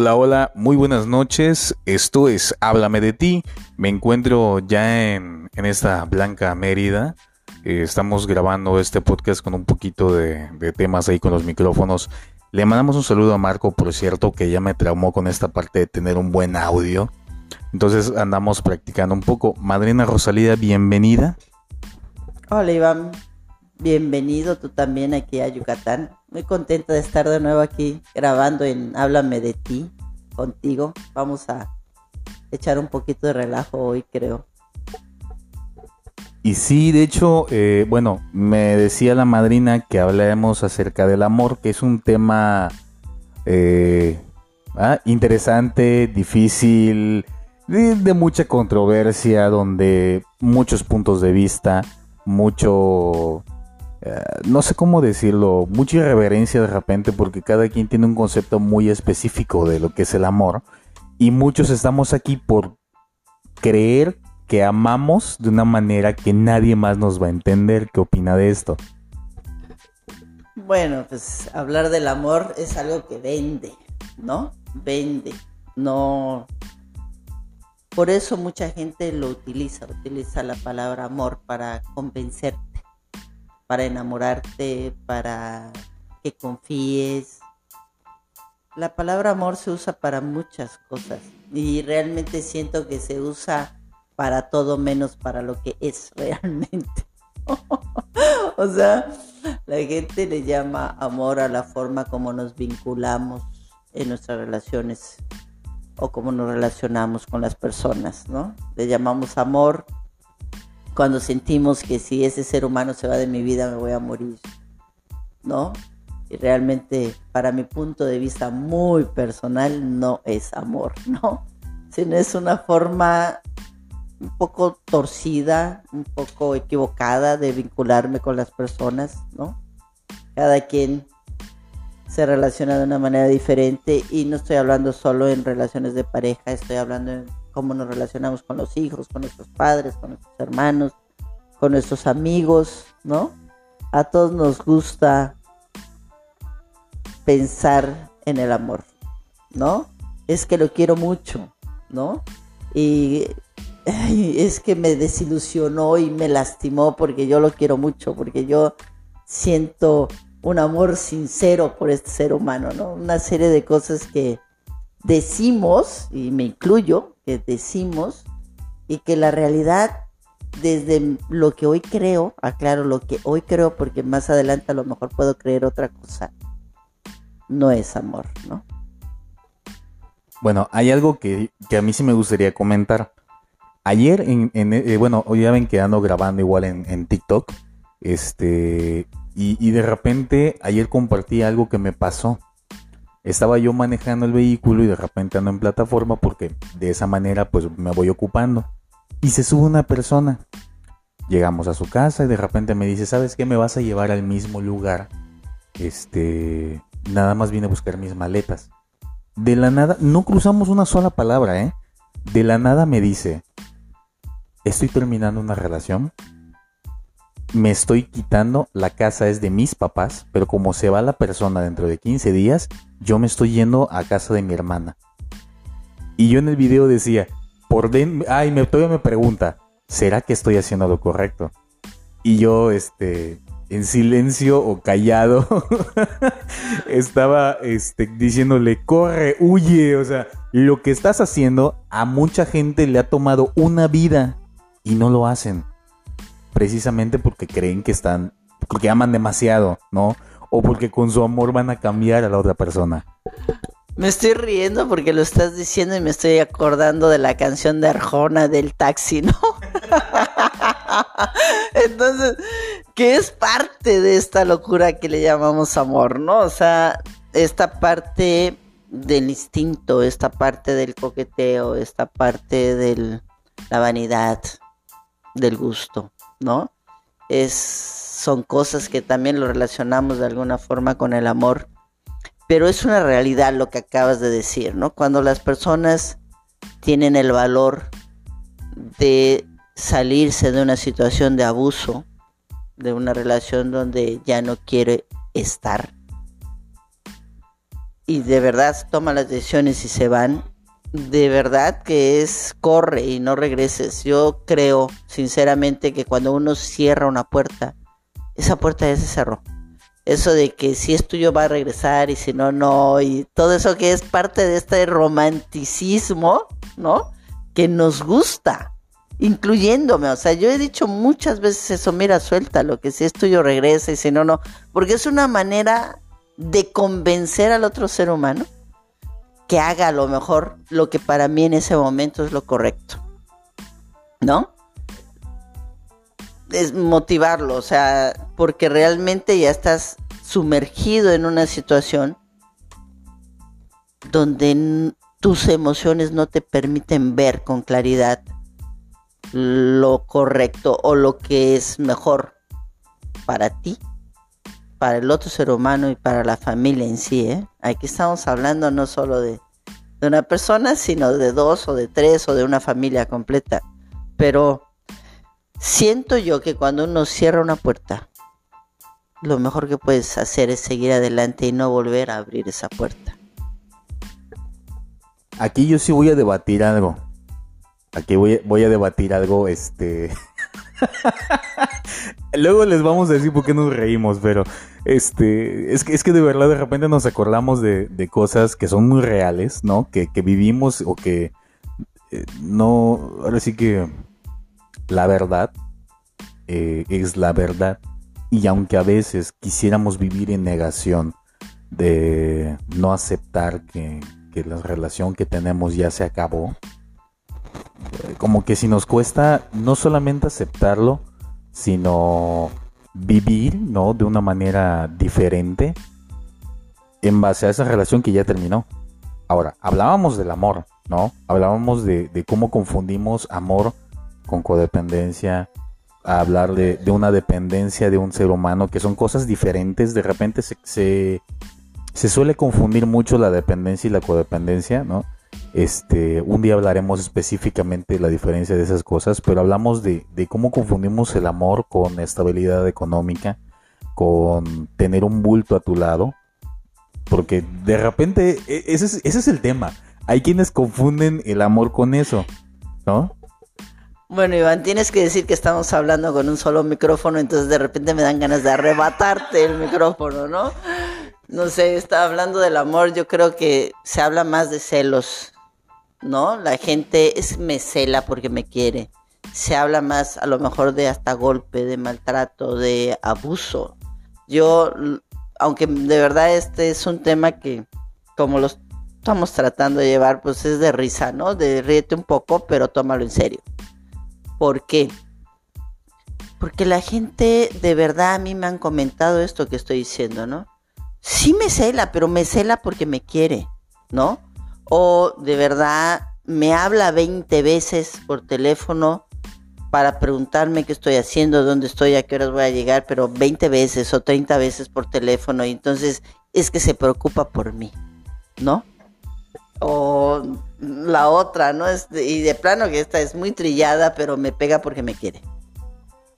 Hola, hola, muy buenas noches. Esto es Háblame de ti. Me encuentro ya en, esta blanca Mérida. Eh, estamos grabando este podcast con un poquito de, de, temas ahí con los micrófonos. Le mandamos un saludo a Marco, por cierto, que ya me traumó con esta parte de tener un buen audio. Entonces andamos practicando un poco. Madrina Rosalía, bienvenida. Hola Iván, bienvenido tú también aquí a Yucatán. Muy contenta de estar de nuevo aquí grabando en Háblame de ti contigo. Vamos a echar un poquito de relajo hoy, creo. Y sí, de hecho, eh, bueno, me decía la madrina que hablemos acerca del amor, que es un tema eh, ah, interesante, difícil, de, mucha controversia, donde muchos puntos de vista, mucho eh, no sé cómo decirlo, mucha irreverencia de repente porque cada quien tiene un concepto muy específico de lo que es el amor y muchos estamos aquí por creer que amamos de una manera que nadie más nos va a entender. ¿Qué opina de esto? Bueno, pues hablar del amor es algo que vende, ¿no? Vende, no... Por eso mucha gente lo utiliza, utiliza la palabra amor para convencerte para enamorarte, para que confíes. La palabra amor se usa para muchas cosas y realmente siento que se usa para todo menos para lo que es realmente. o sea, la gente le llama amor a la forma como nos vinculamos en nuestras relaciones o como nos relacionamos con las personas, ¿no? Le llamamos amor cuando sentimos que si ese ser humano se va de mi vida me voy a morir, ¿no? Y realmente, para mi punto de vista muy personal, no es amor, ¿no? Sino es una forma un poco torcida, un poco equivocada de vincularme con las personas, ¿no? Cada quien se relaciona de una manera diferente y no estoy hablando solo en relaciones de pareja, estoy hablando en cómo nos relacionamos con los hijos, con nuestros padres, con nuestros hermanos, con nuestros amigos, ¿no? A todos nos gusta pensar en el amor, ¿no? Es que lo quiero mucho, ¿no? Y es que me desilusionó y me lastimó porque yo lo quiero mucho, porque yo siento un amor sincero por este ser humano, ¿no? Una serie de cosas que decimos, y me incluyo, que decimos y que la realidad desde lo que hoy creo, aclaro lo que hoy creo porque más adelante a lo mejor puedo creer otra cosa, no es amor, ¿no? Bueno, hay algo que, a mí sí me gustaría comentar. Ayer, en, eh, bueno, hoy ya ven que ando grabando igual en, TikTok, este, y de repente ayer compartí algo que me pasó estaba yo manejando el vehículo y de repente ando en plataforma porque de esa manera pues me voy ocupando. Y se sube una persona. Llegamos a su casa y de repente me dice, ¿sabes qué? Me vas a llevar al mismo lugar. Este, nada más vine a buscar mis maletas. De la nada, no cruzamos una sola palabra, ¿eh? De la nada me dice, estoy terminando una relación me estoy quitando, la casa es de mis papás, pero como se va la persona dentro de 15 días, yo me estoy yendo a casa de mi hermana. Y yo en el video decía, por dentro, ay, me, todavía me pregunta, ¿será que estoy haciendo lo correcto? Y yo, este, en silencio o callado, estaba, este, diciéndole, corre, huye, o sea, lo que estás haciendo a mucha gente le ha tomado una vida y no lo hacen precisamente porque creen que están, porque aman demasiado, ¿no? O porque con su amor van a cambiar a la otra persona. Me estoy riendo porque lo estás diciendo y me estoy acordando de la canción de Arjona del taxi, ¿no? Entonces, que es parte de esta locura que le llamamos amor, ¿no? O sea, esta parte del instinto, esta parte del coqueteo, esta parte de la vanidad, del gusto. ¿No? Es, son cosas que también lo relacionamos de alguna forma con el amor, pero es una realidad lo que acabas de decir, ¿no? Cuando las personas tienen el valor de salirse de una situación de abuso, de una relación donde ya no quiere estar, y de verdad toma las decisiones y se van, de verdad que es corre y no regreses. Yo creo sinceramente que cuando uno cierra una puerta, esa puerta ya se cerró. Eso de que si es tuyo va a regresar y si no, no. Y todo eso que es parte de este romanticismo, ¿no? Que nos gusta, incluyéndome. O sea, yo he dicho muchas veces eso, mira, suelta lo que si es tuyo regresa y si no, no. Porque es una manera de convencer al otro ser humano que haga a lo mejor lo que para mí en ese momento es lo correcto. ¿No? Es motivarlo, o sea, porque realmente ya estás sumergido en una situación donde tus emociones no te permiten ver con claridad lo correcto o lo que es mejor para ti para el otro ser humano y para la familia en sí. ¿eh? Aquí estamos hablando no solo de, de una persona, sino de dos o de tres o de una familia completa. Pero siento yo que cuando uno cierra una puerta, lo mejor que puedes hacer es seguir adelante y no volver a abrir esa puerta. Aquí yo sí voy a debatir algo. Aquí voy, voy a debatir algo, este... Luego les vamos a decir por qué nos reímos, pero este, es que, es que de verdad de repente nos acordamos de, cosas que son muy reales, ¿no? Que, vivimos o que eh, no, ahora sí que la verdad eh, es la verdad. Y aunque a veces quisiéramos vivir en negación de no aceptar que, la relación que tenemos ya se acabó, como que si nos cuesta no solamente aceptarlo, sino vivir, ¿no? De una manera diferente en base a esa relación que ya terminó. Ahora, hablábamos del amor, ¿no? Hablábamos de, cómo confundimos amor con codependencia, a hablar de, una dependencia de un ser humano, que son cosas diferentes. De repente se, se, se suele confundir mucho la dependencia y la codependencia, ¿no? Este, un día hablaremos específicamente la diferencia de esas cosas, pero hablamos de, cómo confundimos el amor con estabilidad económica, con tener un bulto a tu lado, porque de repente e, ese es, ese es el tema. Hay quienes confunden el amor con eso, ¿no? Bueno, Iván, tienes que decir que estamos hablando con un solo micrófono, entonces de repente me dan ganas de arrebatarte el micrófono, ¿no? No sé, está hablando del amor, yo creo que se habla más de celos, ¿no? La gente es me cela porque me quiere. Se habla más a lo mejor de hasta golpe, de maltrato, de abuso. Yo, aunque de verdad este es un tema que como lo estamos tratando de llevar, pues es de risa, ¿no? De ríete un poco, pero tómalo en serio. ¿Por qué? Porque la gente de verdad a mí me han comentado esto que estoy diciendo, ¿no? Sí me cela, pero me cela porque me quiere, ¿no? O de verdad me habla 20 veces por teléfono para preguntarme qué estoy haciendo, dónde estoy, a qué horas voy a llegar, pero 20 veces o 30 veces por teléfono y entonces es que se preocupa por mí, ¿no? O la otra, ¿no? Es y de plano que esta es muy trillada, pero me pega porque me quiere.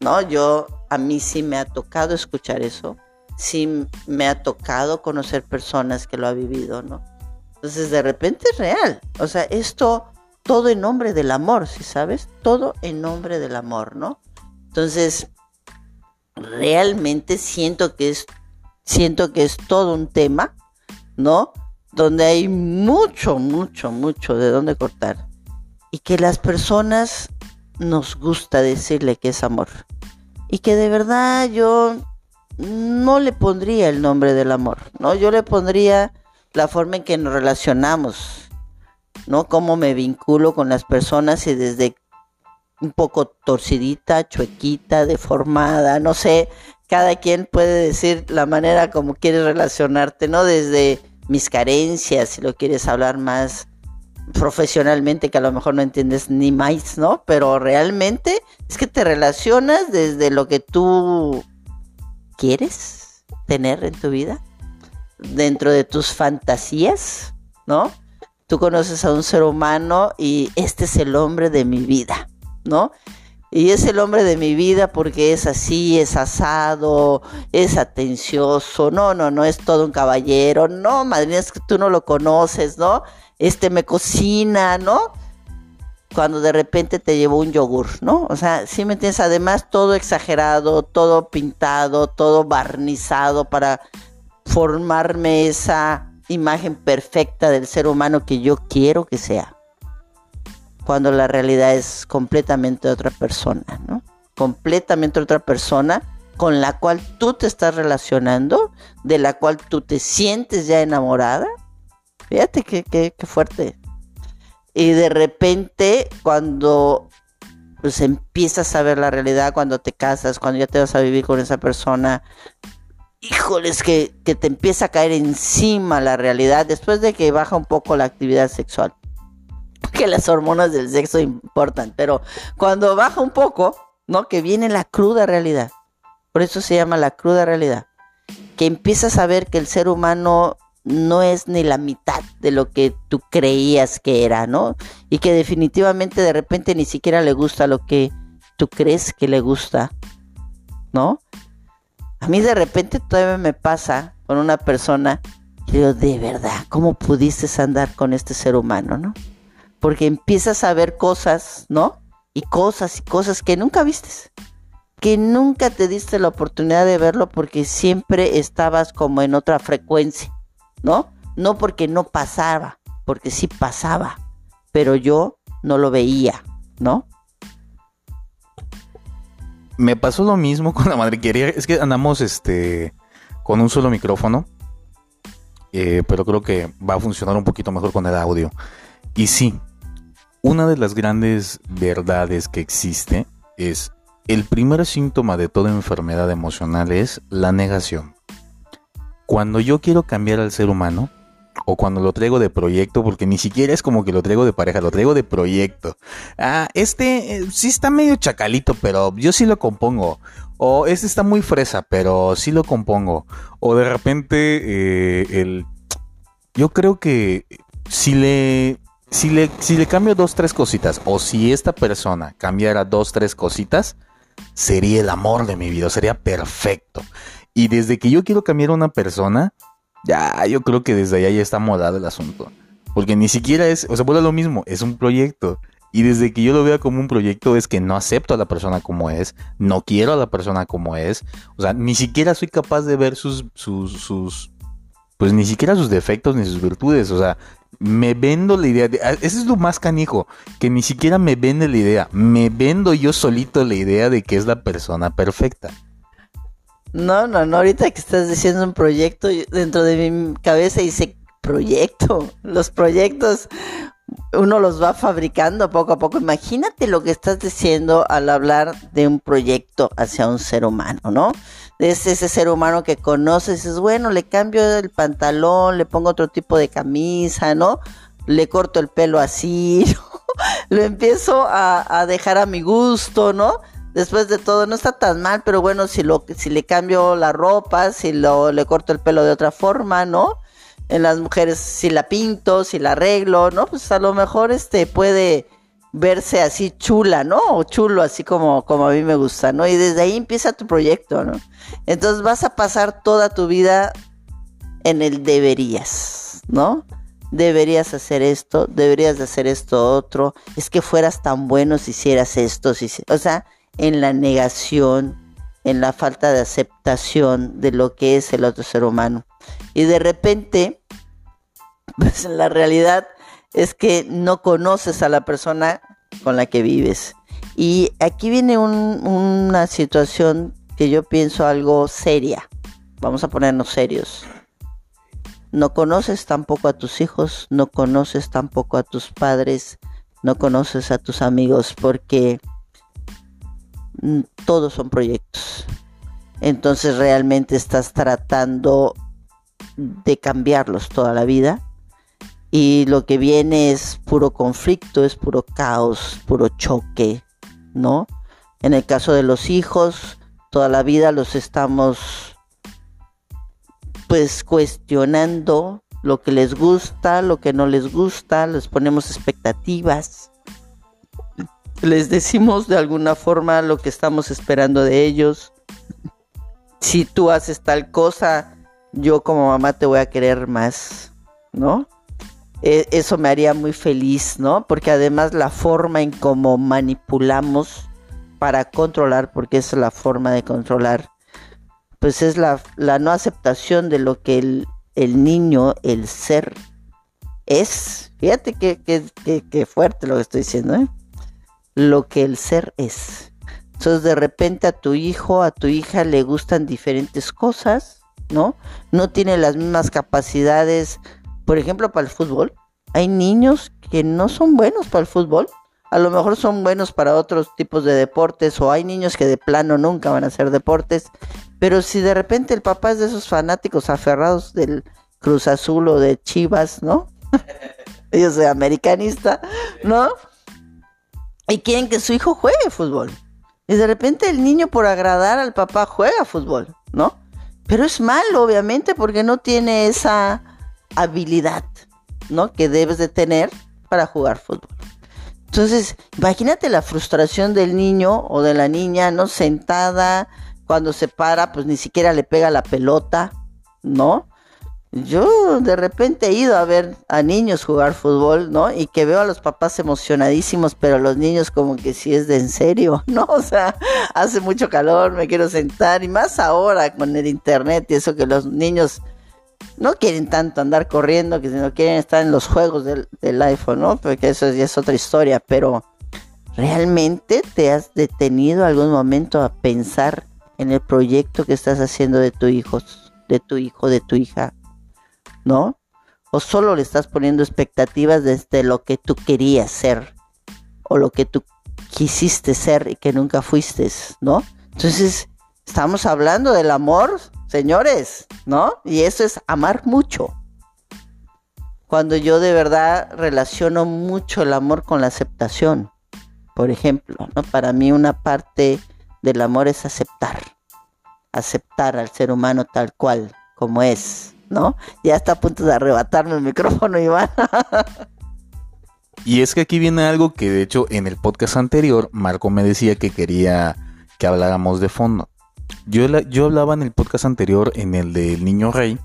¿No? Yo, a mí sí me ha tocado escuchar eso, sí me ha tocado conocer personas que lo ha vivido, ¿no? Entonces de repente es real. O sea, esto todo en nombre del amor, ¿sí sabes? Todo en nombre del amor, ¿no? Entonces, realmente siento que es siento que es todo un tema, ¿no? Donde hay mucho, mucho, mucho de dónde cortar. Y que las personas nos gusta decirle que es amor. Y que de verdad yo no le pondría el nombre del amor, ¿no? Yo le pondría la forma en que nos relacionamos, ¿no? Cómo me vinculo con las personas y desde un poco torcidita, chuequita, deformada, no sé, cada quien puede decir la manera como quieres relacionarte, ¿no? Desde mis carencias, si lo quieres hablar más profesionalmente, que a lo mejor no entiendes ni más, ¿no? Pero realmente es que te relacionas desde lo que tú quieres tener en tu vida dentro de tus fantasías, ¿no? Tú conoces a un ser humano y este es el hombre de mi vida, ¿no? y es el hombre de mi vida porque es así, es asado, es atencioso, no, no, no es todo un caballero, no, madre es que tú no lo conoces, ¿no? Este me cocina, ¿no? Cuando de repente te llevó un yogur, ¿no? O sea, sí me entiendes, además todo exagerado, todo pintado, todo barnizado para formarme esa imagen perfecta del ser humano que yo quiero que sea cuando la realidad es completamente otra persona, ¿no? Completamente otra persona con la cual tú te estás relacionando, de la cual tú te sientes ya enamorada. Fíjate qué, qué, fuerte. Y de repente, cuando pues empiezas a ver la realidad, cuando te casas, cuando ya te vas a vivir con esa persona, híjoles, que, que te empieza a caer encima la realidad después de que baja un poco la actividad sexual que las hormonas del sexo importan, pero cuando baja un poco, ¿no? Que viene la cruda realidad. Por eso se llama la cruda realidad. Que empiezas a ver que el ser humano no es ni la mitad de lo que tú creías que era, ¿no? Y que definitivamente de repente ni siquiera le gusta lo que tú crees que le gusta, ¿no? A mí de repente todavía me pasa con una persona y digo, de verdad, ¿cómo pudiste andar con este ser humano, no? porque empiezas a ver cosas, ¿no? Y cosas y cosas que nunca vistes, que nunca te diste la oportunidad de verlo porque siempre estabas como en otra frecuencia, ¿no? No porque no pasaba, porque sí pasaba, pero yo no lo veía, ¿no? Me pasó lo mismo con la madriquería, es que andamos este con un solo micrófono, eh, pero creo que va a funcionar un poquito mejor con el audio. Y sí, una de las grandes verdades que existe es el primer síntoma de toda enfermedad emocional es la negación. Cuando yo quiero cambiar al ser humano, o cuando lo traigo de proyecto, porque ni siquiera es como que lo traigo de pareja, lo traigo de proyecto. Ah, este eh, sí está medio chacalito, pero yo sí lo compongo. O este está muy fresa, pero sí lo compongo. O de repente, eh, el... Yo creo que si le si le, si le cambio dos, tres cositas, o si esta persona cambiara dos, tres cositas, sería el amor de mi vida, sería perfecto. Y desde que yo quiero cambiar a una persona, ya yo creo que desde allá ya está modado el asunto. Porque ni siquiera es, o sea, vuelve lo mismo, es un proyecto. Y desde que yo lo vea como un proyecto es que no acepto a la persona como es, no quiero a la persona como es. O sea, ni siquiera soy capaz de ver sus, sus, sus pues ni siquiera sus defectos ni sus virtudes. O sea, me vendo la idea. De, ah, eso es lo más canijo, que ni siquiera me vende la idea. Me vendo yo solito la idea de que es la persona perfecta. No, no, no. Ahorita que estás diciendo un proyecto, dentro de mi cabeza dice proyecto. Los proyectos uno los va fabricando poco a poco. Imagínate lo que estás diciendo al hablar de un proyecto hacia un ser humano, ¿no? es ese ser humano que conoces, dices, bueno, le cambio el pantalón, le pongo otro tipo de camisa, ¿no? Le corto el pelo así, lo empiezo a, dejar a mi gusto, ¿no? Después de todo, no está tan mal, pero bueno, si, lo, si le cambio la ropa, si lo, le corto el pelo de otra forma, ¿no? En las mujeres, si la pinto, si la arreglo, ¿no? Pues a lo mejor este puede verse así chula, ¿no? O chulo, así como, como a mí me gusta, ¿no? Y desde ahí empieza tu proyecto, ¿no? Entonces vas a pasar toda tu vida en el deberías, ¿no? Deberías hacer esto, deberías de hacer esto otro, es que fueras tan bueno si hicieras esto, si, o sea, en la negación, en la falta de aceptación de lo que es el otro ser humano. Y de repente, pues la realidad es que no conoces a la persona con la que vives. Y aquí viene una situación que yo pienso algo seria. Vamos a ponernos serios. No conoces tampoco a tus hijos, no conoces tampoco a tus padres, no conoces a tus amigos porque todos son proyectos. Entonces realmente estás tratando de cambiarlos toda la vida y lo que viene es puro conflicto, es puro caos, puro choque, ¿no? En el caso de los hijos, toda la vida los estamos pues cuestionando lo que les gusta, lo que no les gusta, les ponemos expectativas les decimos de alguna forma lo que estamos esperando de ellos. Si tú haces tal cosa, yo como mamá te voy a querer más, ¿no? E, eso me haría muy feliz, ¿no? Porque además la forma en cómo manipulamos para controlar, porque es la forma de controlar, pues es la, no aceptación de lo que el, niño, el ser, es. Fíjate qué fuerte lo que estoy diciendo, ¿eh? Lo que el ser es. Entonces de repente a tu hijo, a tu hija le gustan diferentes cosas, ¿no? No tiene las mismas capacidades por ejemplo, para el fútbol, hay niños que no son buenos para el fútbol. A lo mejor son buenos para otros tipos de deportes o hay niños que de plano nunca van a hacer deportes. Pero si de repente el papá es de esos fanáticos aferrados del Cruz Azul o de Chivas, ¿no? Yo soy americanista, ¿no? Y quieren que su hijo juegue fútbol. Y de repente el niño por agradar al papá juega fútbol, ¿no? Pero es malo, obviamente, porque no tiene esa habilidad, ¿no? Que debes de tener para jugar fútbol. Entonces, imagínate la frustración del niño o de la niña, ¿no? Sentada, cuando se para, pues ni siquiera le pega la pelota, ¿no? Yo de repente he ido a ver a niños jugar fútbol, ¿no? Y que veo a los papás emocionadísimos, pero los niños como que si es de en serio, ¿no? O sea, hace mucho calor, me quiero sentar, y más ahora con el internet y eso que los niños no quieren tanto andar corriendo, que no quieren estar en los juegos del, iPhone, ¿no? Porque eso ya es otra historia, pero ¿realmente te has detenido algún momento a pensar en el proyecto que estás haciendo de tu hijo, de tu hijo, de tu hija? ¿No? O solo le estás poniendo expectativas desde lo que tú querías ser o lo que tú quisiste ser y que nunca fuiste, ¿no? Entonces, estamos hablando del amor señores, ¿no? Y eso es amar mucho. Cuando yo de verdad relaciono mucho el amor con la aceptación, por ejemplo, ¿no? Para mí una parte del amor es aceptar, aceptar al ser humano tal cual, como es, ¿no? Ya está a punto de arrebatarme el micrófono, Iván. y es que aquí viene algo que de hecho en el podcast anterior Marco me decía que quería que habláramos de fondo. Yo, yo hablaba en el podcast anterior, en el del niño rey,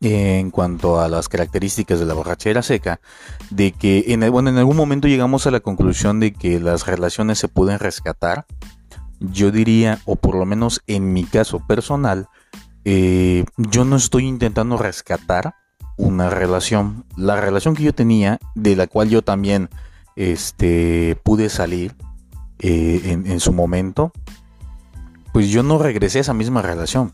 en cuanto a las características de la borrachera seca, de que en, bueno, en algún momento llegamos a la conclusión de que las relaciones se pueden rescatar. Yo diría, o por lo menos en mi caso personal, eh, yo no estoy intentando rescatar una relación. La relación que yo tenía, de la cual yo también este, pude salir eh, en, su momento, pues yo no regresé a esa misma relación.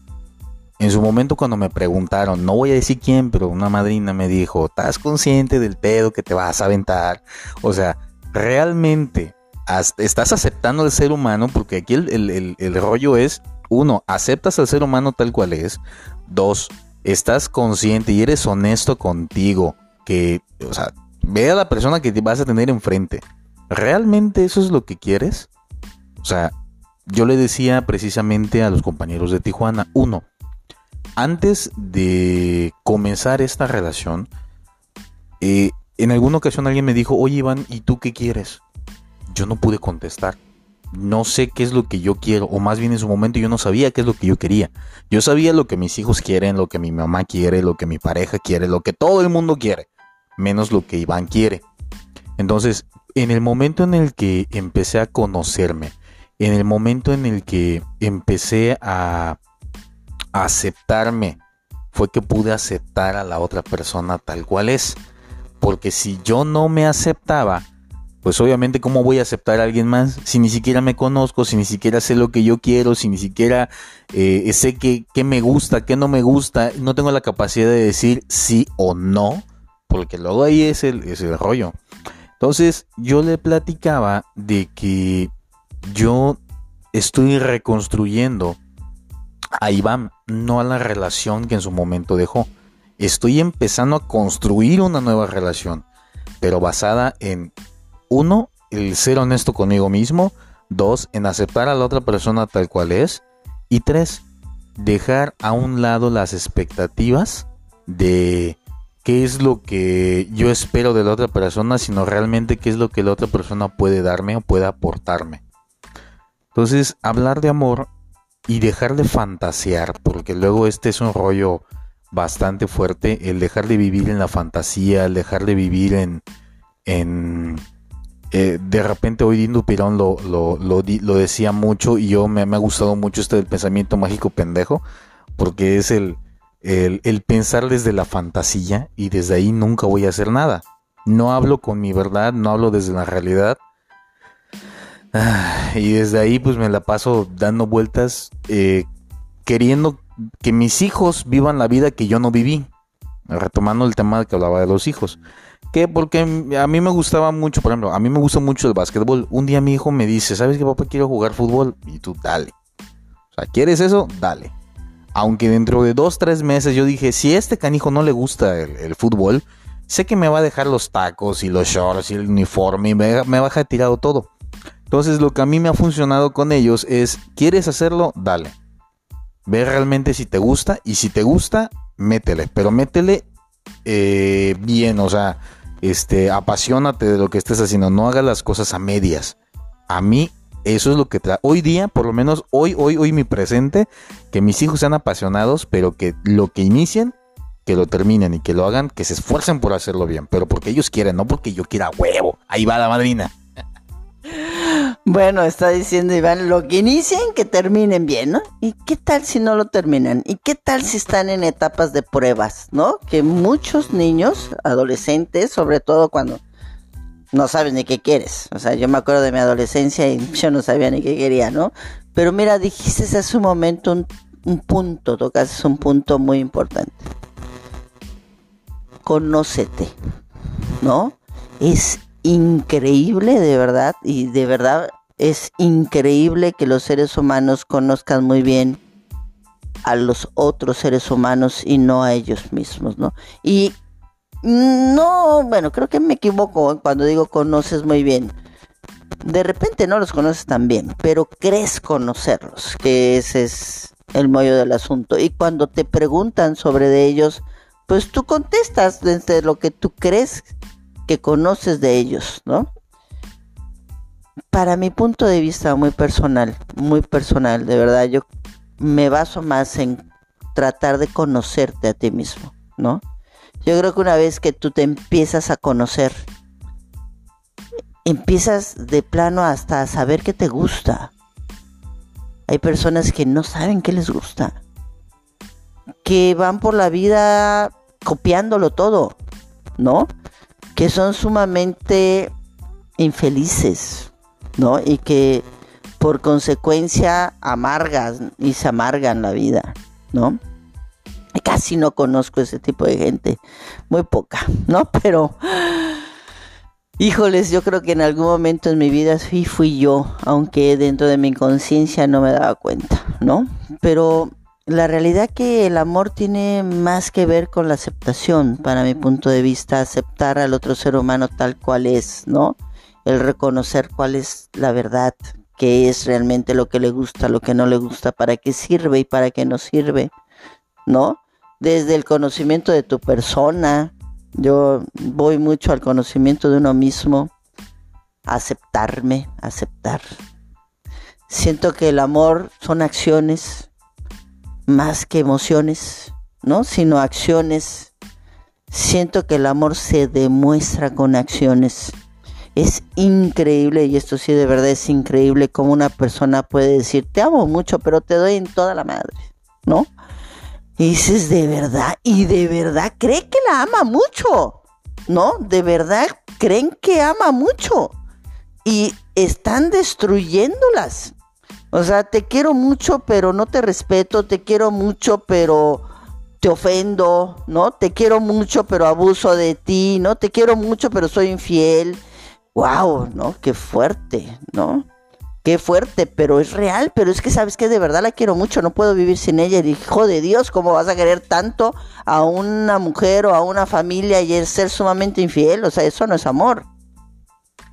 En su momento cuando me preguntaron, no voy a decir quién, pero una madrina me dijo, ¿estás consciente del pedo que te vas a aventar? O sea, realmente estás aceptando al ser humano, porque aquí el rollo es, uno, aceptas al ser humano tal cual es. Dos, estás consciente y eres honesto contigo, que, o sea, ve a la persona que te vas a tener enfrente. ¿Realmente eso es lo que quieres? O sea, yo le decía precisamente a los compañeros de Tijuana, uno, antes de comenzar esta relación, eh, en alguna ocasión alguien me dijo, oye Iván, ¿y tú qué quieres? Yo no pude contestar. No sé qué es lo que yo quiero, o más bien en su momento yo no sabía qué es lo que yo quería. Yo sabía lo que mis hijos quieren, lo que mi mamá quiere, lo que mi pareja quiere, lo que todo el mundo quiere, menos lo que Iván quiere. Entonces, en el momento en el que empecé a conocerme, en el momento en el que empecé a, aceptarme, fue que pude aceptar a la otra persona tal cual es. Porque si yo no me aceptaba, pues obviamente cómo voy a aceptar a alguien más si ni siquiera me conozco, si ni siquiera sé lo que yo quiero, si ni siquiera eh, sé qué, me gusta, qué no me gusta, no tengo la capacidad de decir sí o no, porque luego ahí es el, es el rollo. Entonces yo le platicaba de que yo estoy reconstruyendo a Iván, no a la relación que en su momento dejó. Estoy empezando a construir una nueva relación, pero basada en, uno, el ser honesto conmigo mismo, dos, en aceptar a la otra persona tal cual es, y tres, dejar a un lado las expectativas de qué es lo que yo espero de la otra persona, sino realmente qué es lo que la otra persona puede darme o puede aportarme. Entonces, hablar de amor y dejar de fantasear, porque luego este es un rollo bastante fuerte, el dejar de vivir en la fantasía, el dejar de vivir en... en eh, de repente hoy Dindo Pirón lo, lo, lo, decía mucho y yo me, me, ha gustado mucho este del pensamiento mágico pendejo, porque es el, el, el pensar desde la fantasía y desde ahí nunca voy a hacer nada. No hablo con mi verdad, no hablo desde la realidad, Ah, y desde ahí pues me la paso dando vueltas, eh, queriendo que mis hijos vivan la vida que yo no viví. Retomando el tema que hablaba de los hijos. Que porque a mí me gustaba mucho, por ejemplo, a mí me gusta mucho el básquetbol. Un día mi hijo me dice, ¿sabes qué papá quiero jugar fútbol? Y tú, dale. O sea, ¿quieres eso? Dale. Aunque dentro de dos, tres meses yo dije, si a este canijo no le gusta el, fútbol, sé que me va a dejar los tacos y los shorts y el uniforme y me, me va a dejar tirado todo. Entonces lo que a mí me ha funcionado con ellos es, ¿quieres hacerlo? Dale. Ve realmente si te gusta y si te gusta, métele, pero métele eh, bien, o sea, este, apasionate de lo que estés haciendo, no hagas las cosas a medias. A mí eso es lo que. Hoy día, por lo menos hoy, hoy, hoy mi presente, que mis hijos sean apasionados, pero que lo que inicien, que lo terminen y que lo hagan, que se esfuercen por hacerlo bien, pero porque ellos quieren, no porque yo quiera huevo. Ahí va la madrina. Bueno, está diciendo Iván, lo que inicien, que terminen bien, ¿no? ¿Y qué tal si no lo terminan? ¿Y qué tal si están en etapas de pruebas, ¿no? Que muchos niños, adolescentes, sobre todo cuando no saben ni qué quieres. O sea, yo me acuerdo de mi adolescencia y yo no sabía ni qué quería, ¿no? Pero mira, dijiste hace un momento un, un punto, tocaste un punto muy importante. Conócete, ¿no? Es increíble, de verdad, y de verdad es increíble que los seres humanos conozcan muy bien a los otros seres humanos y no a ellos mismos, ¿no? Y no, bueno, creo que me equivoco cuando digo conoces muy bien. De repente no los conoces tan bien, pero crees conocerlos, que ese es el mollo del asunto. Y cuando te preguntan sobre ellos, pues tú contestas desde lo que tú crees que conoces de ellos, ¿no? Para mi punto de vista muy personal, muy personal, de verdad, yo me baso más en tratar de conocerte a ti mismo, ¿no? Yo creo que una vez que tú te empiezas a conocer, empiezas de plano hasta a saber qué te gusta. Hay personas que no saben qué les gusta, que van por la vida copiándolo todo, ¿no? Que son sumamente infelices, ¿no? Y que por consecuencia amargan y se amargan la vida, ¿no? Casi no conozco ese tipo de gente, muy poca, ¿no? Pero, híjoles, yo creo que en algún momento en mi vida sí fui yo, aunque dentro de mi conciencia no me daba cuenta, ¿no? Pero la realidad que el amor tiene más que ver con la aceptación, para mi punto de vista, aceptar al otro ser humano tal cual es, ¿no? El reconocer cuál es la verdad, qué es realmente lo que le gusta, lo que no le gusta, para qué sirve y para qué no sirve, ¿no? Desde el conocimiento de tu persona, yo voy mucho al conocimiento de uno mismo, aceptarme, aceptar. Siento que el amor son acciones, más que emociones, ¿no? Sino acciones. Siento que el amor se demuestra con acciones. Es increíble, y esto sí de verdad es increíble, como una persona puede decir, te amo mucho, pero te doy en toda la madre, ¿no? Y dices, de verdad, y de verdad cree que la ama mucho, ¿no? De verdad creen que ama mucho. Y están destruyéndolas. O sea, te quiero mucho, pero no te respeto, te quiero mucho, pero te ofendo, ¿no? Te quiero mucho, pero abuso de ti, ¿no? Te quiero mucho, pero soy infiel. ¡Wow! ¿No? Qué fuerte, ¿no? Qué fuerte, pero es real, pero es que sabes que de verdad la quiero mucho, no puedo vivir sin ella. hijo de Dios, ¿cómo vas a querer tanto a una mujer o a una familia y ser sumamente infiel? O sea, eso no es amor.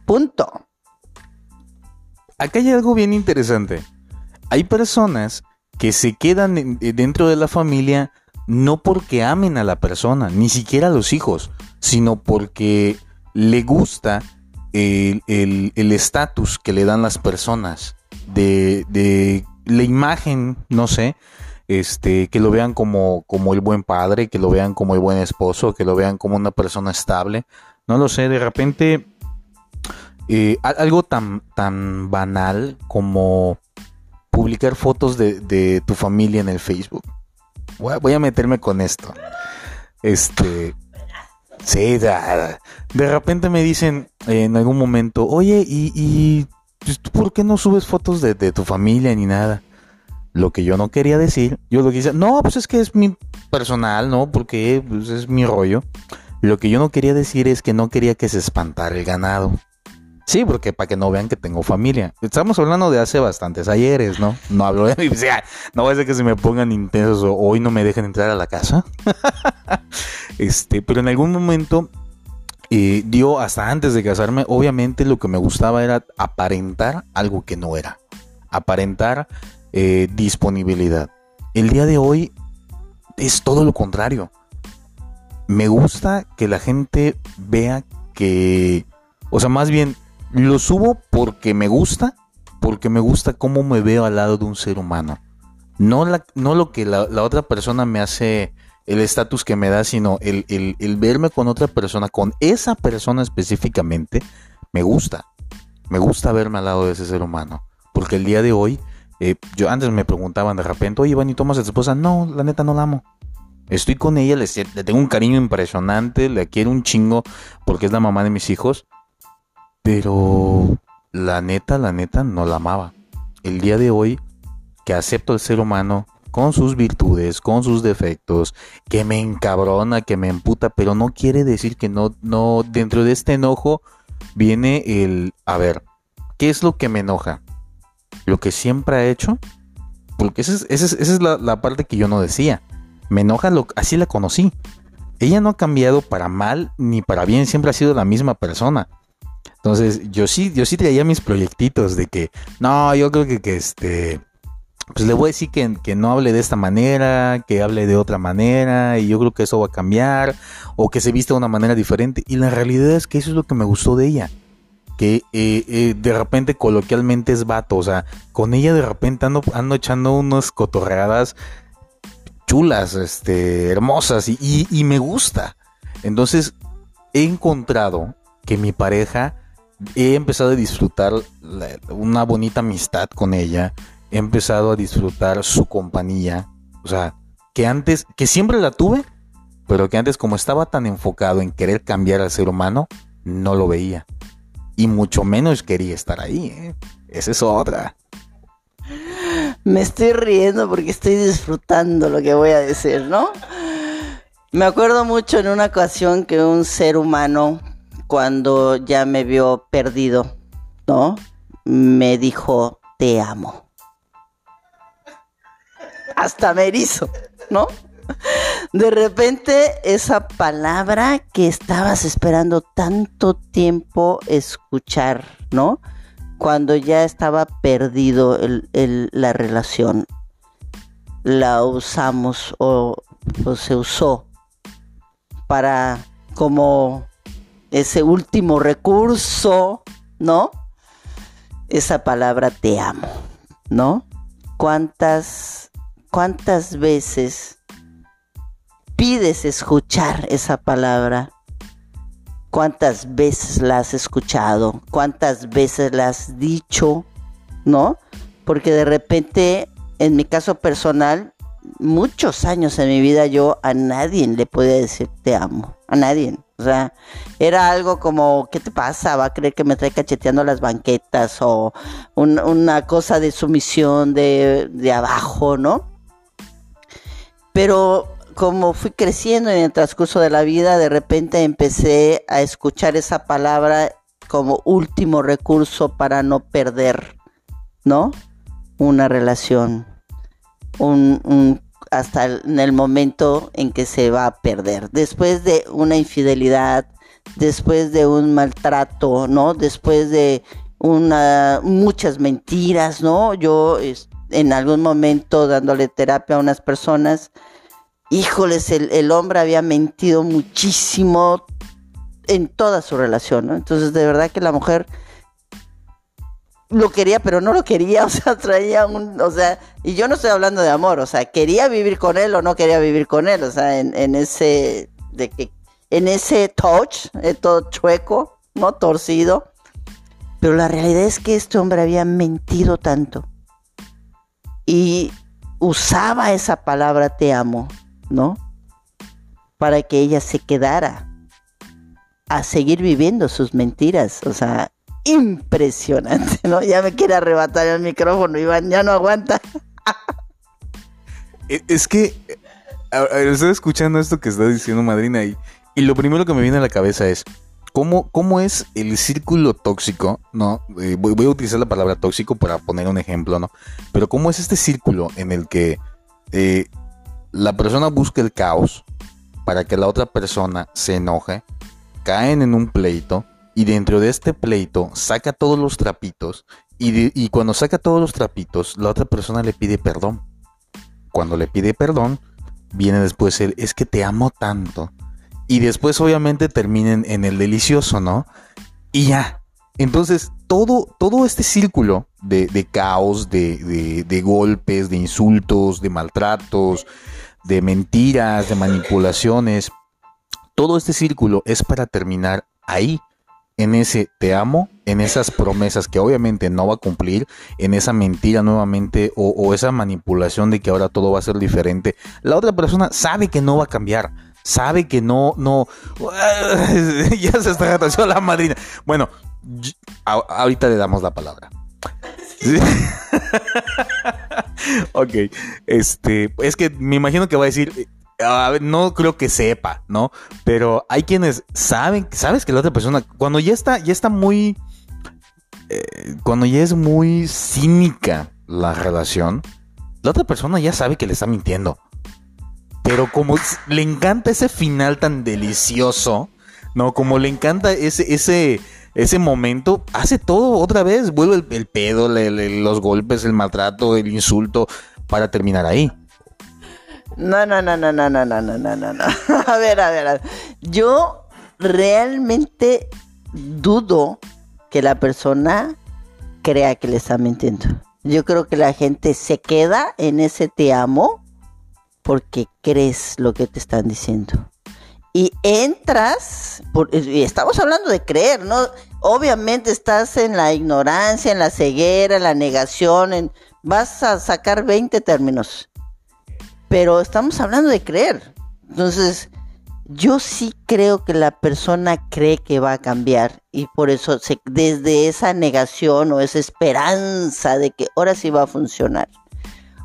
Punto acá hay algo bien interesante. Hay personas que se quedan dentro de la familia no porque amen a la persona, ni siquiera a los hijos, sino porque le gusta el estatus que le dan las personas, de, de la imagen, no sé, este, que lo vean como, como el buen padre, que lo vean como el buen esposo, que lo vean como una persona estable. No lo sé, de repente eh, algo tan, tan banal como publicar fotos de, tu familia en el Facebook. Voy a, meterme con esto. Este. Sí, de, repente me dicen en algún momento, oye, ¿y, y pues, por qué no subes fotos de, de tu familia ni nada? Lo que yo no quería decir, yo lo que decía, no, pues es que es mi personal, ¿no? Porque pues, es mi rollo. Lo que yo no quería decir es que no quería que se espantara el ganado. Sí, porque para que no vean que tengo familia. Estamos hablando de hace bastantes ayeres, ¿no? No hablo de mi... no va a ser que se me pongan intensos o hoy no me dejen entrar a la casa. este, pero en algún momento eh, dio hasta antes de casarme, obviamente lo que me gustaba era aparentar algo que no era. Aparentar eh, disponibilidad. El día de hoy es todo lo contrario. Me gusta que la gente vea que, o sea, más bien lo subo porque me gusta, porque me gusta cómo me veo al lado de un ser humano. No, la, no lo que la, otra persona me hace, el estatus que me da, sino el, el verme con otra persona, con esa persona específicamente, me gusta. Me gusta verme al lado de ese ser humano. Porque el día de hoy eh, yo antes me preguntaban de repente, oye, Iván, ¿y tomas a tu esposa? No, la neta no la amo. Estoy con ella, le, tengo un cariño impresionante, le quiero un chingo porque es la mamá de mis hijos. Pero la neta, la neta, no la amaba. El día de hoy, que acepto al ser humano con sus virtudes, con sus defectos, que me encabrona, que me emputa, pero no quiere decir que no, no, dentro de este enojo viene el, a ver, ¿qué es lo que me enoja? lo que siempre ha hecho, porque esa es, la, parte que yo no decía. Me enoja, lo, así la conocí. Ella no ha cambiado para mal ni para bien, siempre ha sido la misma persona. Entonces, yo sí, yo sí traía mis proyectitos de que, no, yo creo que, que este, pues le voy a decir que, que, no hable de esta manera, que hable de otra manera, y yo creo que eso va a cambiar, o que se viste de una manera diferente. Y la realidad es que eso es lo que me gustó de ella que eh, eh, de repente coloquialmente es vato. O sea, con ella de repente ando, ando echando unas cotorreadas chulas, este, hermosas y, me gusta. Entonces he encontrado que mi pareja, he empezado a disfrutar una bonita amistad con ella, he empezado a disfrutar su compañía. O sea, que antes, que siempre la tuve, pero que antes como estaba tan enfocado en querer cambiar al ser humano, no lo veía y mucho menos quería estar ahí. ¿eh? Esa es otra. Me estoy riendo porque estoy disfrutando lo que voy a decir, ¿no? Me acuerdo mucho en una ocasión que un ser humano, cuando ya me vio perdido, ¿no? Me dijo, te amo. Hasta me erizo, ¿no? De repente esa palabra que estabas esperando tanto tiempo escuchar, ¿no? Cuando ya estaba perdido la relación, la usamos o, o se usó para como ese último recurso, ¿no? Esa palabra te amo, ¿no? ¿Cuántas, cuántas veces pides escuchar esa palabra. ¿Cuántas veces la has escuchado? ¿Cuántas veces la has dicho? ¿No? Porque de repente, en mi caso personal, muchos años en mi vida yo a nadie le podía decir te amo. A nadie. O sea, era algo como, ¿qué te pasa? Va a creer que me trae cacheteando las banquetas o una cosa de sumisión de, de abajo, ¿no? Pero como fui creciendo en el transcurso de la vida, de repente empecé a escuchar esa palabra como último recurso para no perder, ¿no? Una relación, un, hasta en el momento en que se va a perder. Después de una infidelidad, después de un maltrato, ¿no? Después de una, muchas mentiras, ¿no? Yo en algún momento dándole terapia a unas personas, híjoles, el, hombre había mentido muchísimo en toda su relación. Entonces, de verdad que la mujer lo quería, pero no lo quería, o sea, traía un, o sea, y yo no estoy hablando de amor, o sea, quería vivir con él o no quería vivir con él, o sea, en, en ese, de que, en ese touch, eh, todo chueco, ¿no? Torcido. Pero la realidad es que este hombre había mentido tanto y usaba esa palabra te amo, ¿no? Para que ella se quedara a seguir viviendo sus mentiras, o sea, impresionante, ¿no? Ya me quiere arrebatar el micrófono, Iván, ya no aguanta. E, es que estoy escuchando esto que está diciendo Madrina y, y lo primero que me viene a la cabeza es cómo, cómo es el círculo tóxico, ¿no? Eh, voy, a utilizar la palabra tóxico para poner un ejemplo, ¿no? Pero cómo es este círculo en el que eh, la persona busca el caos para que la otra persona se enoje, caen en un pleito y dentro de este pleito saca todos los trapitos y, y cuando saca todos los trapitos la otra persona le pide perdón. Cuando le pide perdón, viene después el es que te amo tanto. Y después obviamente terminen en el delicioso, ¿no? Y ya. Entonces, todo, todo este círculo de, caos, de, de, golpes, de insultos, de maltratos, de mentiras, de manipulaciones, todo este círculo es para terminar ahí, en ese te amo, en esas promesas que obviamente no va a cumplir, en esa mentira nuevamente o, esa manipulación de que ahora todo va a ser diferente. La otra persona sabe que no va a cambiar, sabe que no, no, ya se está atrasando la madrina. Bueno, ahorita le damos la palabra. ok, este, es que me imagino que va a decir, no creo que sepa, ¿no? Pero hay quienes saben, sabes que la otra persona, cuando ya está, ya está muy, eh, cuando ya es muy cínica la relación, la otra persona ya sabe que le está mintiendo. Pero como le encanta ese final tan delicioso, ¿no? Como le encanta ese, ese, ese momento, hace todo otra vez, vuelve el, pedo, los golpes, el maltrato, el insulto, para terminar ahí. No, no, no, no, no, no, no, no, no, no. A ver, a ver, a ver. Yo realmente dudo que la persona crea que le está mintiendo. Yo creo que la gente se queda en ese te amo porque crees lo que te están diciendo. Y entras, y estamos hablando de creer, ¿no? Obviamente estás en la ignorancia, en la ceguera, en la negación, vas a sacar 20 términos pero estamos hablando de creer. Entonces, yo sí creo que la persona cree que va a cambiar y por eso desde esa negación o esa esperanza de que ahora sí va a funcionar,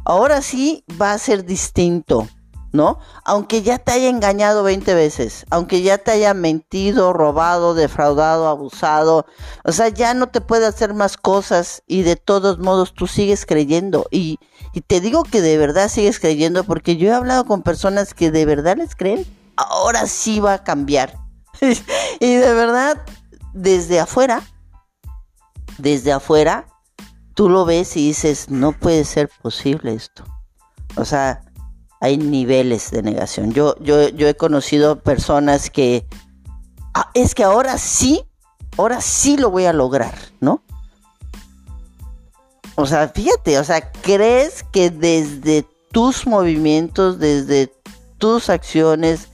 ahora sí va a ser distinto, ¿no? Aunque ya te haya engañado 20 veces, aunque ya te haya mentido, robado, defraudado, abusado, o sea, ya no te puede hacer más cosas y de todos modos tú sigues creyendo y te digo que de verdad sigues creyendo porque yo he hablado con personas que de verdad les creen, ahora sí va a cambiar. y de verdad, desde afuera, desde afuera, tú lo ves y dices, no puede ser posible esto. O sea, hay niveles de negación. Yo, yo, yo he conocido personas que, ah, es que ahora sí, ahora sí lo voy a lograr, ¿no? O sea, fíjate, o sea, crees que desde tus movimientos, desde tus acciones,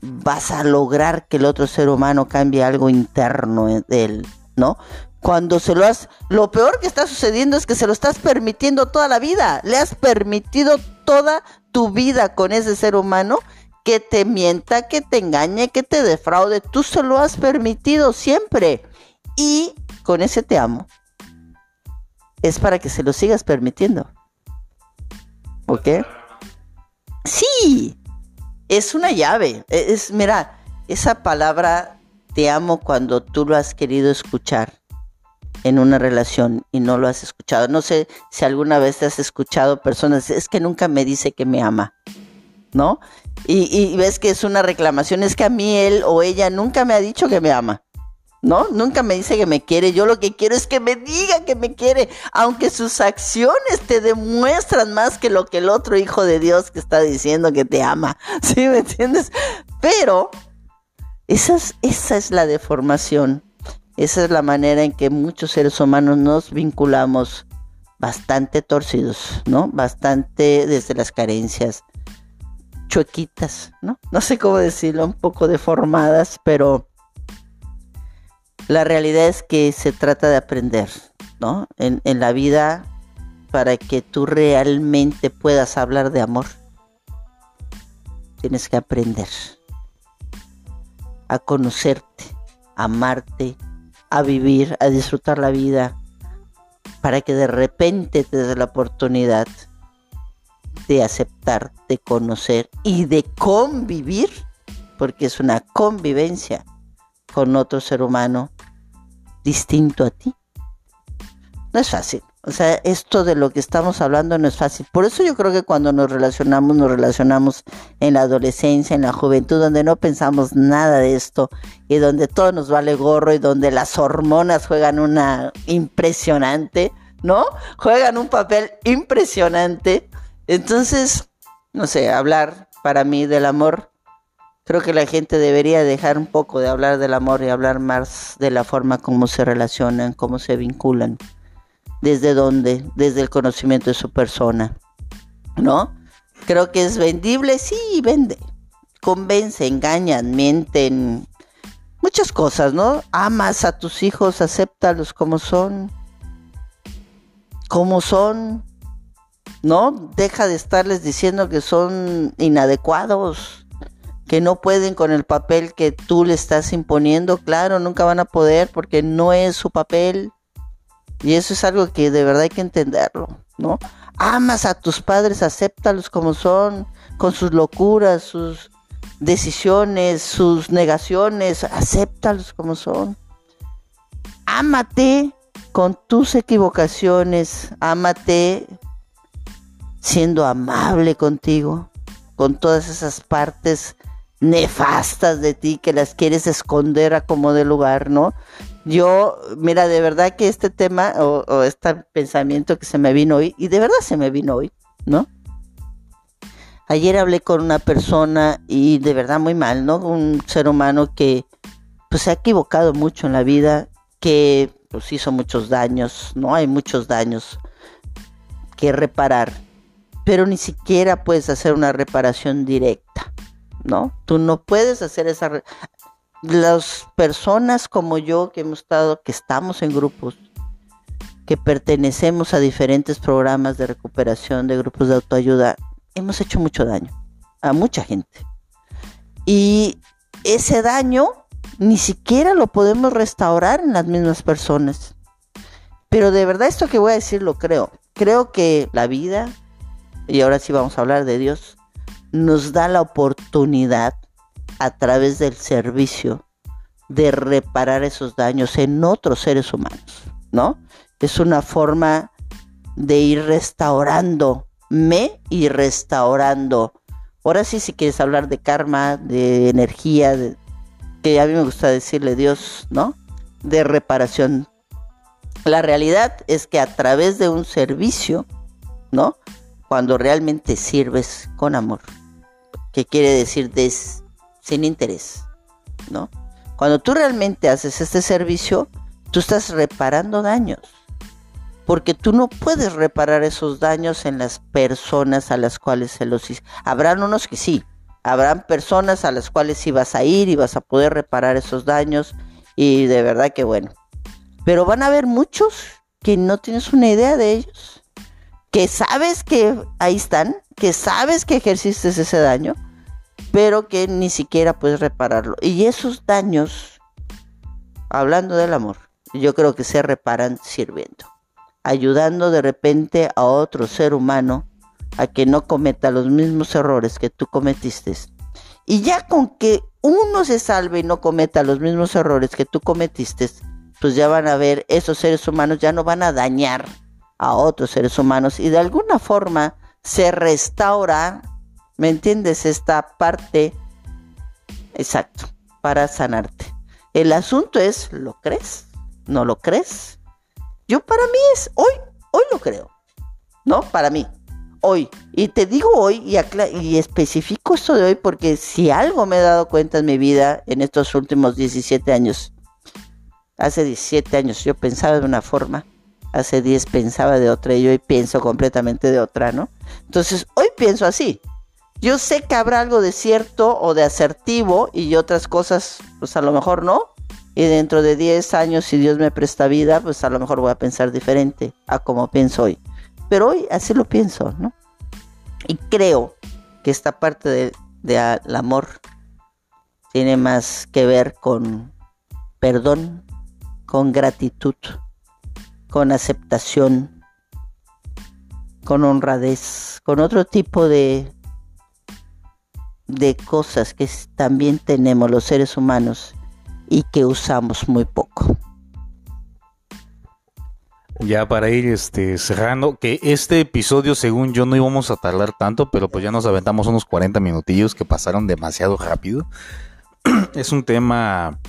vas a lograr que el otro ser humano cambie algo interno de él, ¿no? Cuando se lo has, lo peor que está sucediendo es que se lo estás permitiendo toda la vida, le has permitido toda tu vida con ese ser humano que te mienta, que te engañe, que te defraude, tú se lo has permitido siempre. Y con ese te amo, es para que se lo sigas permitiendo. ¿Ok? Sí, es una llave. Es, mira, esa palabra te amo cuando tú lo has querido escuchar en una relación y no lo has escuchado. No sé si alguna vez te has escuchado personas, es que nunca me dice que me ama, ¿no? Y, ves que es una reclamación, es que a mí él o ella nunca me ha dicho que me ama. ¿no? Nunca me dice que me quiere, yo lo que quiero es que me diga que me quiere, aunque sus acciones te demuestran más que lo que el otro hijo de Dios que está diciendo que te ama, ¿sí me entiendes? Pero esa es, esa es la deformación, esa es la manera en que muchos seres humanos nos vinculamos bastante torcidos, ¿no? Bastante desde las carencias, chuequitas, ¿no? No sé cómo decirlo, un poco deformadas, pero la realidad es que se trata de aprender, ¿no? En, la vida, para que tú realmente puedas hablar de amor, tienes que aprender a conocerte, amarte, a vivir, a disfrutar la vida, para que de repente te des la oportunidad de aceptar, de conocer y de convivir, porque es una convivencia con otro ser humano distinto a ti. No es fácil. O sea, esto de lo que estamos hablando no es fácil. Por eso yo creo que cuando nos relacionamos, nos relacionamos en la adolescencia, en la juventud, donde no pensamos nada de esto y donde todo nos vale gorro y donde las hormonas juegan una impresionante, ¿no? Juegan un papel impresionante. Entonces, no sé, hablar para mí del amor Creo que la gente debería dejar un poco de hablar del amor y hablar más de la forma como se relacionan, cómo se vinculan, desde dónde, desde el conocimiento de su persona, ¿no? Creo que es vendible, sí, vende, convence, engañan, mienten, muchas cosas, ¿no? Amas a tus hijos, acéptalos como son, como son, ¿no? Deja de estarles diciendo que son inadecuados que no pueden con el papel que tú le estás imponiendo, claro, nunca van a poder porque no es su papel. Y eso es algo que de verdad hay que entenderlo, ¿no? Amas a tus padres, acéptalos como son, con sus locuras, sus decisiones, sus negaciones, acéptalos como son. Ámate con tus equivocaciones, ámate siendo amable contigo, con todas esas partes nefastas de ti que las quieres esconder a como de lugar, ¿no? Yo, mira, de verdad que este tema o, este pensamiento que se me vino hoy, y de verdad se me vino hoy, ¿no? Ayer hablé con una persona y de verdad muy mal, ¿no? Un ser humano que pues se ha equivocado mucho en la vida, que pues hizo muchos daños, ¿no? Hay muchos daños que reparar, pero ni siquiera puedes hacer una reparación directa. ¿no? Tú no puedes hacer esa... Las personas como yo que hemos estado, que estamos en grupos, que pertenecemos a diferentes programas de recuperación, de grupos de autoayuda, hemos hecho mucho daño a mucha gente. Y ese daño ni siquiera lo podemos restaurar en las mismas personas. Pero de verdad esto que voy a decir lo creo. Creo que la vida, y ahora sí vamos a hablar de Dios, nos da la oportunidad a través del servicio de reparar esos daños en otros seres humanos, ¿no? Es una forma de ir restaurándome y restaurando. Ahora sí, si quieres hablar de karma, de energía, que a mí me gusta decirle Dios, ¿no? De reparación. La realidad es que a través de un servicio, ¿no? Cuando realmente sirves con amor, que quiere decir sin interés, ¿no? Cuando tú realmente haces este servicio, tú estás reparando daños, porque tú no puedes reparar esos daños en las personas a las cuales se los hizo. Habrán unos que sí, habrán personas a las cuales sí vas a ir y vas a poder reparar esos daños y de verdad que bueno. Pero van a haber muchos que no tienes una idea de ellos, que sabes que ahí están, que sabes que ejerciste ese daño, pero que ni siquiera puedes repararlo. Y esos daños, hablando del amor, yo creo que se reparan sirviendo, ayudando de repente a otro ser humano a que no cometa los mismos errores que tú cometiste. Y ya con que uno se salve y no cometa los mismos errores que tú cometiste, pues ya van a ver, esos seres humanos ya no van a dañar a otros seres humanos y de alguna forma se restaura, ¿me entiendes? Esta parte, exacto, para sanarte. El asunto es, ¿lo crees? ¿No lo crees? Yo para mí es, hoy, hoy lo creo. ¿No? Para mí. Hoy. Y te digo hoy y, y especifico esto de hoy porque si algo me he dado cuenta en mi vida en estos últimos 17 años, hace 17 años yo pensaba de una forma, hace 10 pensaba de otra y hoy pienso completamente de otra, ¿no? Entonces, hoy pienso así. Yo sé que habrá algo de cierto o de asertivo y otras cosas, pues a lo mejor no. Y dentro de 10 años, si Dios me presta vida, pues a lo mejor voy a pensar diferente a como pienso hoy. Pero hoy así lo pienso, ¿no? Y creo que esta parte del de, amor tiene más que ver con perdón, con gratitud, con aceptación, con honradez, con otro tipo de de cosas que también tenemos los seres humanos y que usamos muy poco. Ya para ir este, cerrando, que este episodio según yo no íbamos a tardar tanto, pero pues ya nos aventamos unos 40 minutillos que pasaron demasiado rápido. es un tema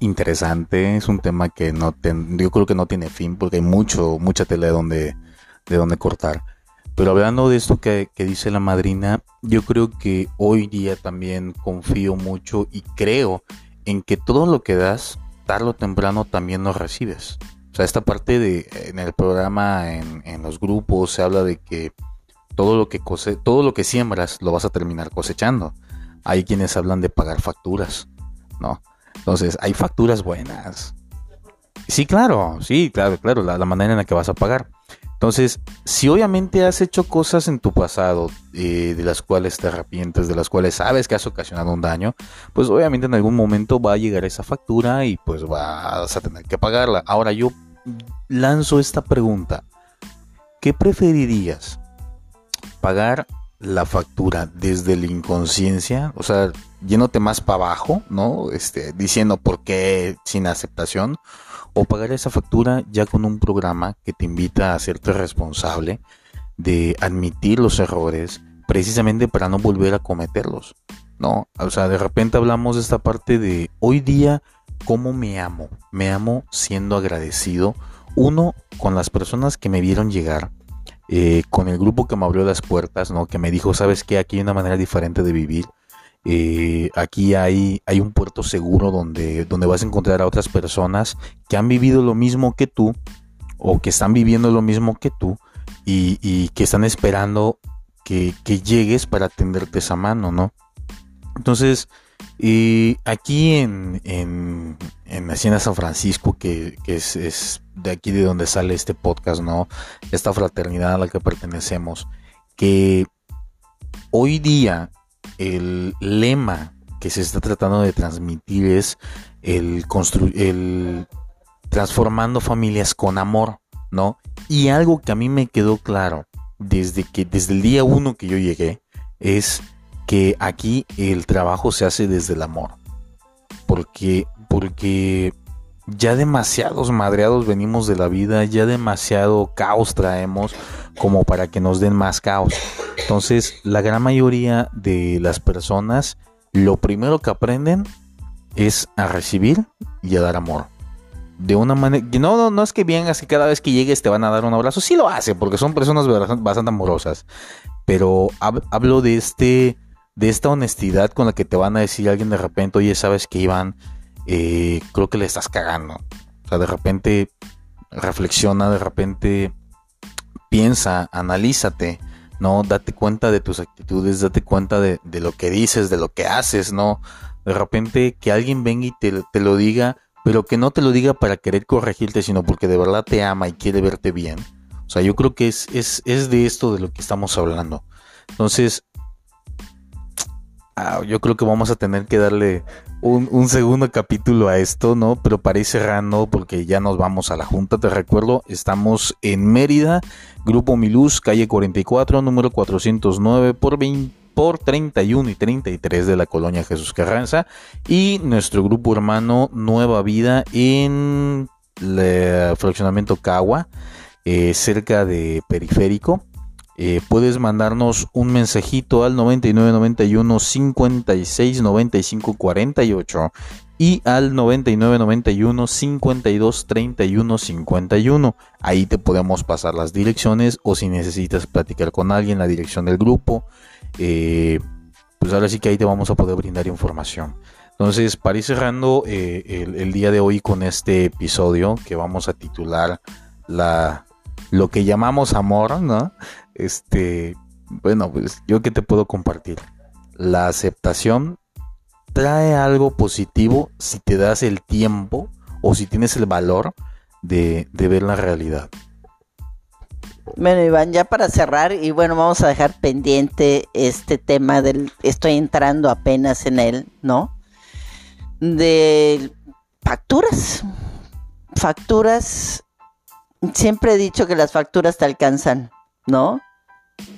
interesante, es un tema que no yo creo que no tiene fin porque hay mucho, mucha tela de donde, de donde cortar. Pero hablando de esto que, dice la madrina, yo creo que hoy día también confío mucho y creo en que todo lo que das, tarde o temprano también lo recibes. O sea, esta parte de en el programa, en, los grupos, se habla de que todo lo que cose, todo lo que siembras lo vas a terminar cosechando. Hay quienes hablan de pagar facturas, ¿no? Entonces, hay facturas buenas. Sí, claro, sí, claro, claro, la manera en la que vas a pagar. Entonces, si obviamente has hecho cosas en tu pasado eh, de las cuales te arrepientes, de las cuales sabes que has ocasionado un daño, pues obviamente en algún momento va a llegar esa factura y pues vas a tener que pagarla. Ahora yo lanzo esta pregunta. ¿Qué preferirías? ¿Pagar la factura desde la inconsciencia? O sea, yéndote más para abajo, ¿no? Este, diciendo por qué sin aceptación o pagar esa factura ya con un programa que te invita a hacerte responsable de admitir los errores precisamente para no volver a cometerlos. ¿no? O sea, de repente hablamos de esta parte de hoy día, ¿cómo me amo? Me amo siendo agradecido, uno, con las personas que me vieron llegar, eh, con el grupo que me abrió las puertas, ¿no? Que me dijo, sabes que aquí hay una manera diferente de vivir, eh, aquí hay, hay un puerto seguro donde, donde vas a encontrar a otras personas que han vivido lo mismo que tú o que están viviendo lo mismo que tú y, que están esperando que, llegues para tenderte esa mano, ¿no? Entonces, eh, aquí en, en, en Hacienda San Francisco, que, es, es, de aquí de donde sale este podcast, ¿no? Esta fraternidad a la que pertenecemos, que hoy día el lema que se está tratando de transmitir es el, el transformando familias con amor, ¿no? Y algo que a mí me quedó claro desde que desde el día uno que yo llegué es que aquí el trabajo se hace desde el amor. Porque porque ya demasiados madreados venimos de la vida, ya demasiado caos traemos como para que nos den más caos. Entonces, la gran mayoría de las personas, lo primero que aprenden es a recibir y a dar amor. De una manera, no, no, no es que vengas que cada vez que llegues te van a dar un abrazo, sí lo hace, porque son personas bastante amorosas. Pero hablo de este, de esta honestidad con la que te van a decir alguien de repente, oye, sabes que Iván, eh, creo que le estás cagando. O sea, de repente reflexiona, de repente piensa, analízate, ¿no? Date cuenta de tus actitudes, date cuenta de, lo que dices, de lo que haces, ¿no? De repente que alguien venga y te, te, lo diga, pero que no te lo diga para querer corregirte, sino porque de verdad te ama y quiere verte bien. O sea, yo creo que es, es, es de esto de lo que estamos hablando. Entonces, yo creo que vamos a tener que darle un, segundo capítulo a esto, ¿no? Pero para ir cerrando, porque ya nos vamos a la junta, te recuerdo, estamos en Mérida, Grupo Miluz, calle 44, número 409 por 20 por 31 y 33 de la colonia Jesús Carranza y nuestro grupo hermano Nueva Vida en el fraccionamiento Cagua, eh, cerca de Periférico. Eh, puedes mandarnos un mensajito al 9991 56 95 48 y al 9991 52 31 51. Ahí te podemos pasar las direcciones o si necesitas platicar con alguien, la dirección del grupo. Eh, pues ahora sí que ahí te vamos a poder brindar información. Entonces, para ir cerrando eh, el, día de hoy con este episodio que vamos a titular la, lo que llamamos amor, ¿no? Este, bueno, pues yo que te puedo compartir. La aceptación trae algo positivo si te das el tiempo o si tienes el valor de, de ver la realidad. Bueno, Iván, ya para cerrar, y bueno, vamos a dejar pendiente este tema del, estoy entrando apenas en él, ¿no? De facturas. Facturas, siempre he dicho que las facturas te alcanzan, ¿no?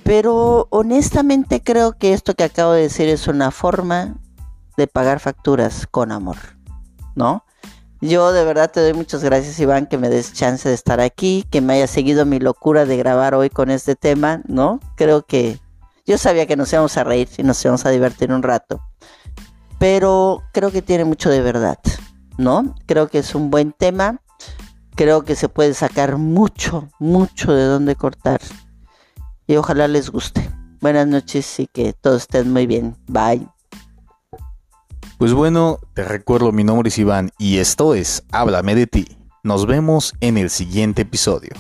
Pero honestamente creo que esto que acabo de decir es una forma de pagar facturas con amor, ¿no? Yo de verdad te doy muchas gracias Iván que me des chance de estar aquí, que me haya seguido mi locura de grabar hoy con este tema, ¿no? Creo que yo sabía que nos íbamos a reír y nos íbamos a divertir un rato, pero creo que tiene mucho de verdad, ¿no? Creo que es un buen tema, creo que se puede sacar mucho, mucho de dónde cortar y ojalá les guste. Buenas noches y que todos estén muy bien. Bye. Pues bueno, te recuerdo, mi nombre es Iván y esto es Háblame de ti. Nos vemos en el siguiente episodio.